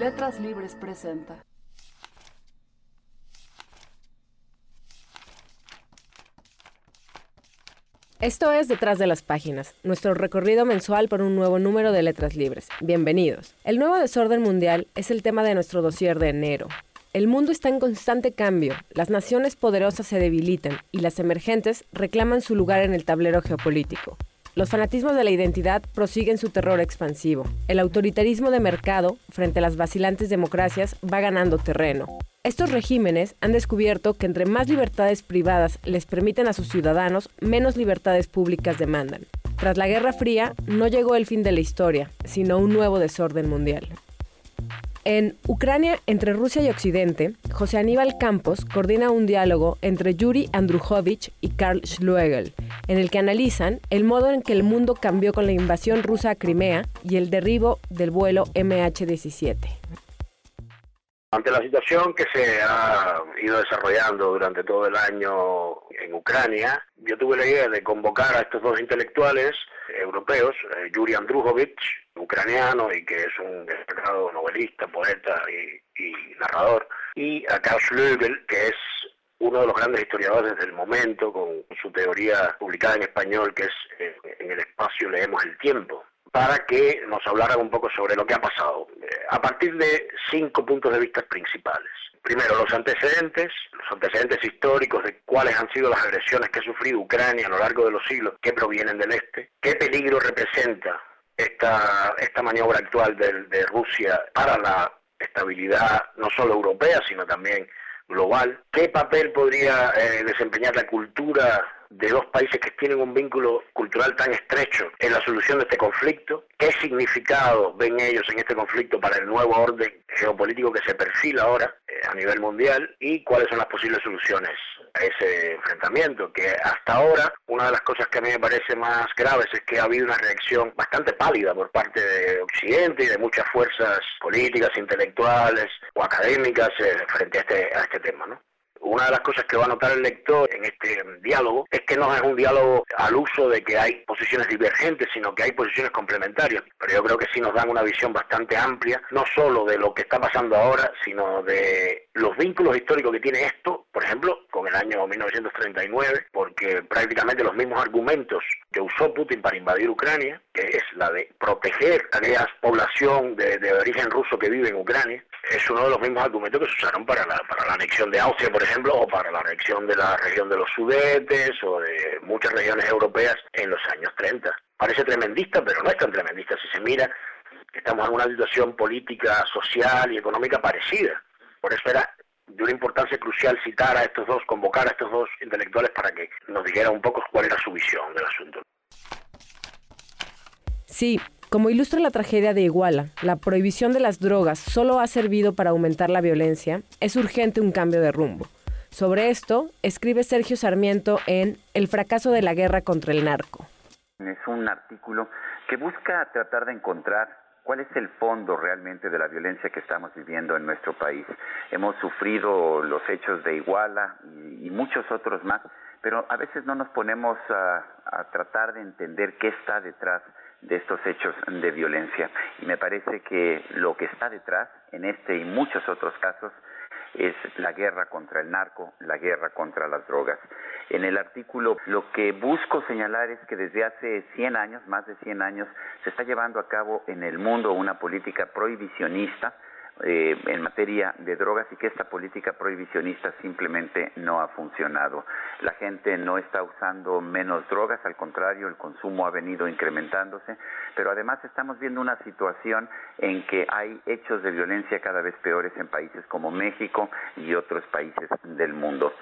Letras Libres presenta. Esto es Detrás de las Páginas, nuestro recorrido mensual por un nuevo número de Letras Libres. Bienvenidos. El nuevo desorden mundial es el tema de nuestro dossier de enero. El mundo está en constante cambio, las naciones poderosas se debilitan y las emergentes reclaman su lugar en el tablero geopolítico. Los fanatismos de la identidad prosiguen su terror expansivo. El autoritarismo de mercado, frente a las vacilantes democracias, va ganando terreno. Estos regímenes han descubierto que entre más libertades privadas les permiten a sus ciudadanos, menos libertades públicas demandan. Tras la Guerra Fría, no llegó el fin de la historia, sino un nuevo desorden mundial. En Ucrania entre Rusia y Occidente, José Aníbal Campos coordina un diálogo entre Yuri Andrujovich y Karl Schluegel, en el que analizan el modo en que el mundo cambió con la invasión rusa a Crimea y el derribo del vuelo MH17. Ante la situación que se ha ido desarrollando durante todo el año en Ucrania, yo tuve la idea de convocar a estos dos intelectuales europeos, eh, Yuri Andrujovich, ucraniano y que es un destacado novelista, poeta y, narrador, y a Karl Schlögel, que es uno de los grandes historiadores del momento, con su teoría publicada en español, que es eh, En el espacio leemos el tiempo para que nos hablaran un poco sobre lo que ha pasado, eh, a partir de cinco puntos de vista principales. Primero, los antecedentes, los antecedentes históricos de cuáles han sido las agresiones que ha sufrido Ucrania a lo largo de los siglos que provienen del este, qué peligro representa esta, esta maniobra actual de, de Rusia para la estabilidad no solo europea, sino también global, qué papel podría eh, desempeñar la cultura de dos países que tienen un vínculo cultural tan estrecho en la solución de este conflicto, qué significado ven ellos en este conflicto para el nuevo orden geopolítico que se perfila ahora eh, a nivel mundial y cuáles son las posibles soluciones a ese enfrentamiento, que hasta ahora una de las cosas que a mí me parece más graves es que ha habido una reacción bastante pálida por parte de Occidente y de muchas fuerzas políticas, intelectuales o académicas eh, frente a este, a este tema. ¿no? Una de las cosas que va a notar el lector en este diálogo es que no es un diálogo al uso de que hay posiciones divergentes, sino que hay posiciones complementarias. Pero yo creo que sí nos dan una visión bastante amplia, no solo de lo que está pasando ahora, sino de los vínculos históricos que tiene esto, por ejemplo, con el año 1939, porque prácticamente los mismos argumentos que usó Putin para invadir Ucrania, que es la de proteger a aquella población de, de origen ruso que vive en Ucrania, es uno de los mismos argumentos que se usaron para la, para la anexión de Austria, por ejemplo, o para la anexión de la región de los Sudetes o de muchas regiones europeas en los años 30. Parece tremendista, pero no es tan tremendista si se mira estamos en una situación política, social y económica parecida. Por eso era de una importancia crucial citar a estos dos, convocar a estos dos intelectuales para que nos dijeran un poco cuál era su visión del asunto. Sí, como ilustra la tragedia de Iguala, la prohibición de las drogas solo ha servido para aumentar la violencia, es urgente un cambio de rumbo. Sobre esto, escribe Sergio Sarmiento en El fracaso de la guerra contra el narco. Es un artículo que busca tratar de encontrar cuál es el fondo realmente de la violencia que estamos viviendo en nuestro país. Hemos sufrido los hechos de Iguala y, muchos otros más, pero a veces no nos ponemos a, a tratar de entender qué está detrás de estos hechos de violencia. Y me parece que lo que está detrás, en este y muchos otros casos, es la guerra contra el narco, la guerra contra las drogas. En el artículo lo que busco señalar es que desde hace 100 años, más de 100 años, se está llevando a cabo en el mundo una política prohibicionista eh, en materia de drogas y que esta política prohibicionista simplemente no ha funcionado. La gente no está usando menos drogas, al contrario, el consumo ha venido incrementándose, pero además estamos viendo una situación en que hay hechos de violencia cada vez peores en países como México y otros países del mundo.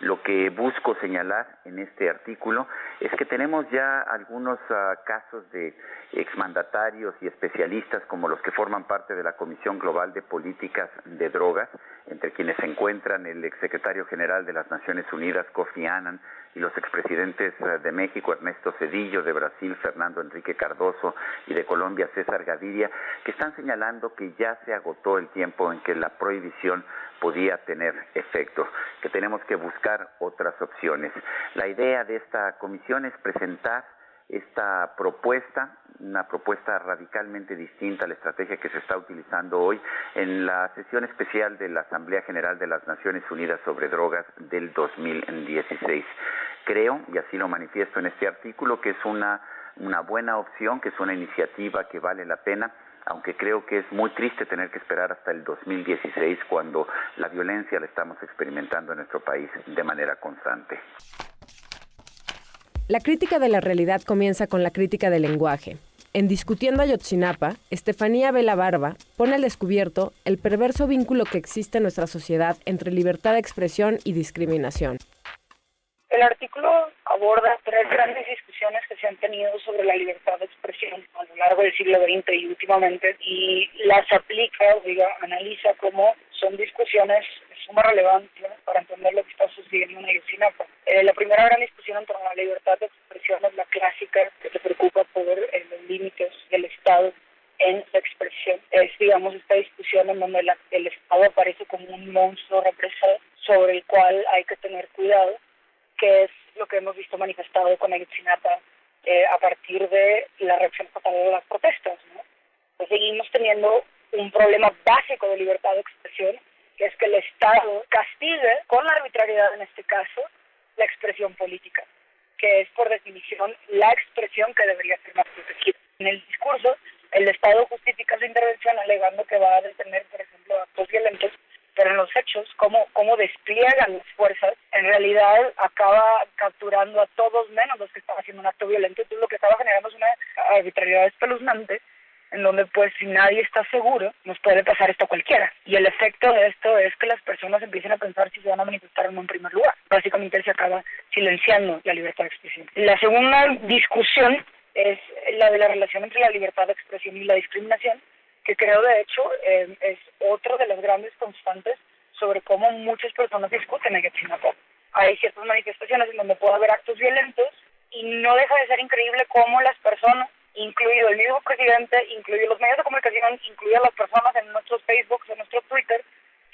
Lo que busco señalar en este artículo es que tenemos ya algunos ah, casos de exmandatarios y especialistas como los que forman parte de la Comisión Global de Políticas de Drogas, entre quienes se encuentran el exsecretario general de las Naciones Unidas, Kofi Annan, y los expresidentes eh, de México, Ernesto Cedillo, de Brasil, Fernando Enrique Cardoso, y de Colombia, César Gaviria, que están señalando que ya se agotó el tiempo en que la prohibición podía tener efecto, que tenemos que buscar otras opciones. La idea de esta comisión es presentar esta propuesta, una propuesta radicalmente distinta a la estrategia que se está utilizando hoy en la sesión especial de la Asamblea General de las Naciones Unidas sobre Drogas del 2016. Creo, y así lo manifiesto en este artículo, que es una, buena opción, que es una iniciativa que vale la pena aunque creo que es muy triste tener que esperar hasta el 2016 cuando la violencia la estamos experimentando en nuestro país de manera constante. La crítica de la realidad comienza con la crítica del lenguaje. En Discutiendo Ayotzinapa, Estefanía Vela Barba pone al descubierto el perverso vínculo que existe en nuestra sociedad entre libertad de expresión y discriminación. El artículo aborda tres grandes discusiones que se han tenido sobre la libertad de expresión a lo largo del siglo XX y últimamente, y las aplica, diga, analiza cómo son discusiones suma relevancia para entender lo que está sucediendo en Ayotzinapa. Eh, la primera gran discusión en torno a la libertad de expresión es la clásica que se preocupa por eh, los límites del Estado en la expresión. Es, digamos, esta discusión en donde el Estado aparece como un monstruo represor sobre el cual hay que tener cuidado que es lo que hemos visto manifestado con Ayotzinapa eh, a partir de la reacción fatal de las protestas. Pues seguimos teniendo un problema básico de libertad de expresión, es que el Estado castigue, con la arbitrariedad en este caso, la expresión política, que es por definición la expresión que debería ser más protegida. En el discurso, el Estado justifica su intervención alegando que va a detener, por ejemplo, actos violentos pero en los hechos, cómo, cómo despliegan las fuerzas, en realidad acaba capturando a todos menos los que están haciendo un acto violento, entonces lo que acaba generando es una arbitrariedad espeluznante, en donde pues si nadie está seguro, nos puede pasar esto a cualquiera. Y el efecto de esto es que las personas empiecen a pensar si se van a manifestar o no en primer lugar. Básicamente se acaba silenciando la libertad de expresión. La segunda discusión es la de la relación entre la libertad de expresión y la discriminación, que creo de hecho eh, es otro de las grandes constantes sobre cómo muchas personas discuten en Ayotzinapa. Hay ciertas manifestaciones en donde puede haber actos violentos y no deja de ser increíble cómo las personas, incluido el mismo presidente, incluido los medios de comunicación, incluidas las personas en nuestros Facebook, en nuestro Twitter,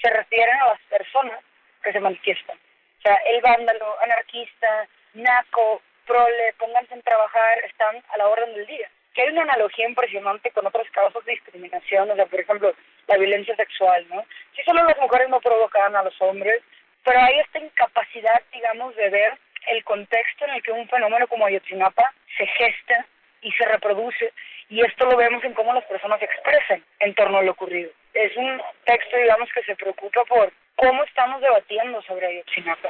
se refieren a las personas que se manifiestan. O sea, el vándalo, anarquista, naco, prole, pónganse en trabajar, están a la orden del día que hay una analogía impresionante con otros casos de discriminación, o sea, por ejemplo, la violencia sexual, ¿no? Si solo las mujeres no provocaban a los hombres, pero hay esta incapacidad, digamos, de ver el contexto en el que un fenómeno como Ayotzinapa se gesta y se reproduce, y esto lo vemos en cómo las personas expresan en torno a lo ocurrido. Es un texto, digamos, que se preocupa por cómo estamos debatiendo sobre Ayotzinapa,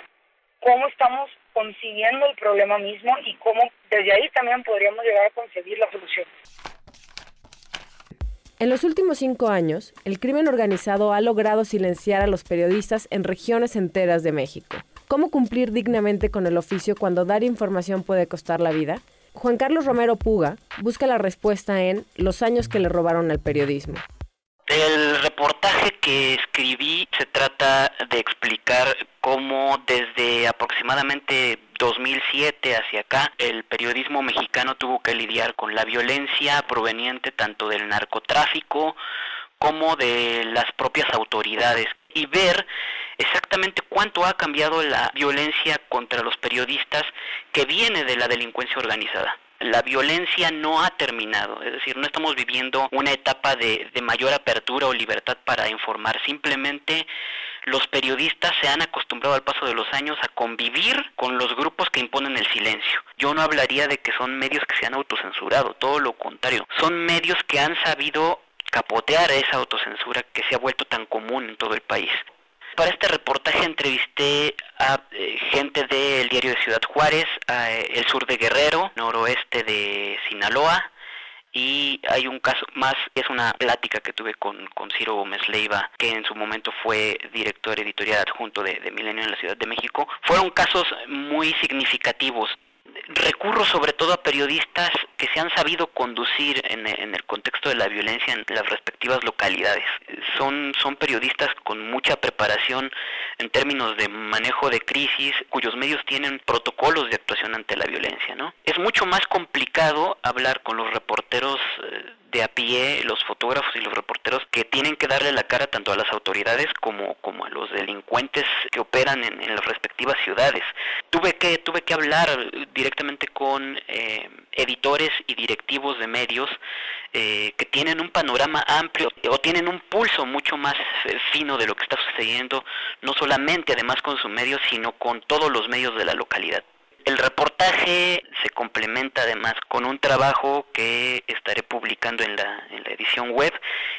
cómo estamos consiguiendo el problema mismo y cómo desde ahí también podríamos llegar a conseguir la solución. En los últimos cinco años, el crimen organizado ha logrado silenciar a los periodistas en regiones enteras de México. ¿Cómo cumplir dignamente con el oficio cuando dar información puede costar la vida? Juan Carlos Romero Puga busca la respuesta en Los años que le robaron al periodismo. El reportaje que escribí se trata de explicar cómo desde aproximadamente 2007 hacia acá el periodismo mexicano tuvo que lidiar con la violencia proveniente tanto del narcotráfico como de las propias autoridades y ver exactamente cuánto ha cambiado la violencia contra los periodistas que viene de la delincuencia organizada la violencia no ha terminado, es decir, no estamos viviendo una etapa de, mayor apertura o libertad para informar, simplemente los periodistas se han acostumbrado al paso de los años a convivir con los grupos que imponen el silencio. Yo no hablaría de que son medios que se han autocensurado, todo lo contrario, son medios que han sabido capotear esa autocensura que se ha vuelto tan común en todo el país. Para este reportaje entrevisté a eh, gente del diario de Ciudad Juárez, eh, el sur de Guerrero, noroeste de Sinaloa, y hay un caso más, es una plática que tuve con, con Ciro Gómez Leiva, que en su momento fue director editorial adjunto de, de Milenio en la Ciudad de México. Fueron casos muy significativos recurro sobre todo a periodistas que se han sabido conducir en, el contexto de la violencia en las respectivas localidades. Son, son periodistas con mucha preparación, en términos de manejo de crisis, cuyos medios tienen protocolos de actuación ante la violencia, ¿no? Es mucho más complicado hablar con los reporteros eh, de a pie, los fotógrafos y los reporteros que tienen que darle la cara tanto a las autoridades como, como a los delincuentes que operan en, las respectivas ciudades. Tuve que, tuve que hablar directamente con eh, editores y directivos de medios eh, que tienen un panorama amplio o tienen un pulso mucho más eh, fino de lo que está sucediendo, no solamente además con sus medios, sino con todos los medios de la localidad. El reportaje se complementa además con un trabajo que estaré publicando en la, en la edición web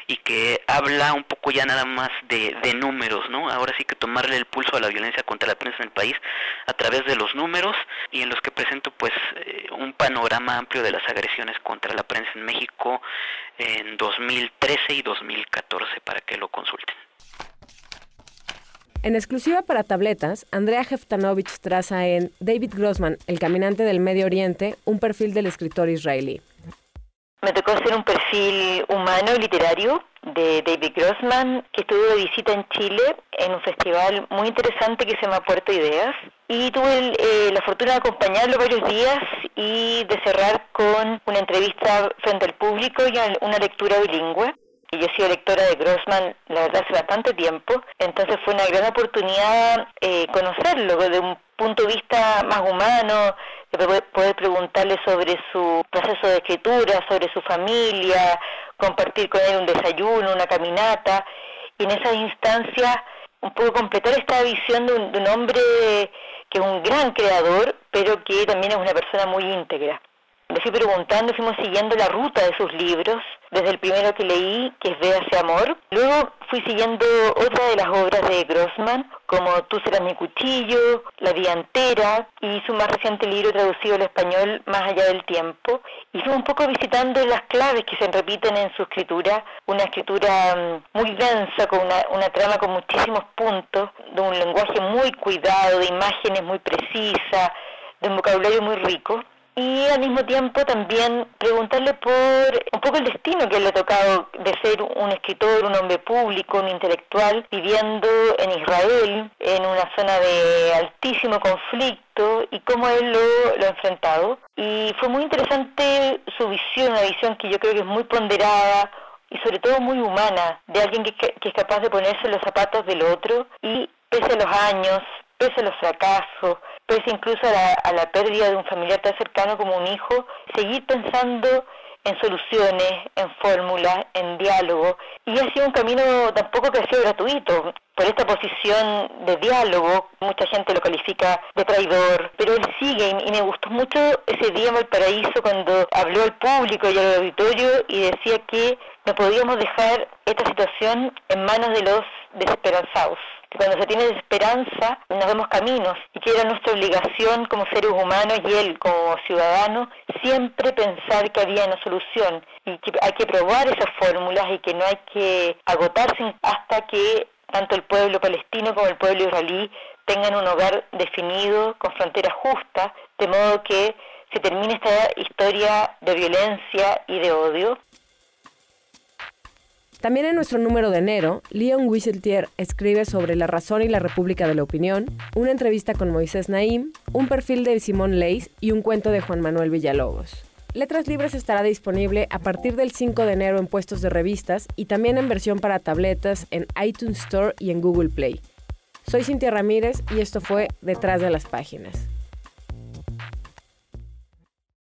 y que habla un poco ya nada más de, de, números, ¿no? Ahora sí que tomarle el pulso a la violencia contra la prensa en el país a través de los números y en los que presento pues eh, un panorama amplio de las agresiones contra la prensa en México en 2013 y 2014 para que lo consulten. En exclusiva para tabletas, Andrea Heftanovich traza en David Grossman, El caminante del Medio Oriente, un perfil del escritor israelí. Me tocó hacer un perfil humano y literario de David Grossman, que estuvo de visita en Chile en un festival muy interesante que se llama Puerto Ideas. Y tuve eh, la fortuna de acompañarlo varios días y de cerrar con una entrevista frente al público y una lectura bilingüe y yo he sido lectora de Grossman, la verdad, hace bastante tiempo, entonces fue una gran oportunidad eh, conocerlo desde un punto de vista más humano, poder preguntarle sobre su proceso de escritura, sobre su familia, compartir con él un desayuno, una caminata, y en esas instancias un poco completar esta visión de un, de un hombre que es un gran creador, pero que también es una persona muy íntegra. Le fui preguntando, fuimos siguiendo la ruta de sus libros, desde el primero que leí, que es Véase Amor. Luego fui siguiendo otra de las obras de Grossman, como Tú serás mi cuchillo, La vida entera, y su más reciente libro traducido al español, Más allá del tiempo. Y fui un poco visitando las claves que se repiten en su escritura, una escritura mm, muy densa, con una, una trama con muchísimos puntos, de un lenguaje muy cuidado, de imágenes muy precisas, de un vocabulario muy rico y al mismo tiempo también preguntarle por un poco el destino que le ha tocado de ser un escritor, un hombre público, un intelectual, viviendo en Israel, en una zona de altísimo conflicto y cómo él lo, lo ha enfrentado. Y fue muy interesante su visión, una visión que yo creo que es muy ponderada, y sobre todo muy humana, de alguien que, que, es capaz de ponerse los zapatos del otro y pese a los años, pese a los fracasos, pese incluso a la, a la pérdida de un familiar tan cercano como un hijo, seguir pensando en soluciones, en fórmulas, en diálogo. Y ha sido un camino tampoco que ha sido gratuito. Por esta posición de diálogo, mucha gente lo califica de traidor, pero él sigue y, me gustó mucho ese día en Valparaíso cuando habló al público y al auditorio y decía que no podíamos dejar esta situación en manos de los desesperanzados cuando se tiene esperanza nos vemos caminos y que era nuestra obligación como seres humanos y él como ciudadano siempre pensar que había una solución y que hay que probar esas fórmulas y que no hay que agotarse hasta que tanto el pueblo palestino como el pueblo israelí tengan un hogar definido con fronteras justas, de modo que se termine esta historia de violencia y de odio. También en nuestro número de enero, Leon Wieseltier escribe sobre la razón y la república de la opinión, una entrevista con Moisés Naim, un perfil de Simón Leis y un cuento de Juan Manuel Villalobos. Letras Libres estará disponible a partir del 5 de enero en puestos de revistas y también en versión para tabletas en iTunes Store y en Google Play. Soy Cintia Ramírez y esto fue Detrás de las Páginas.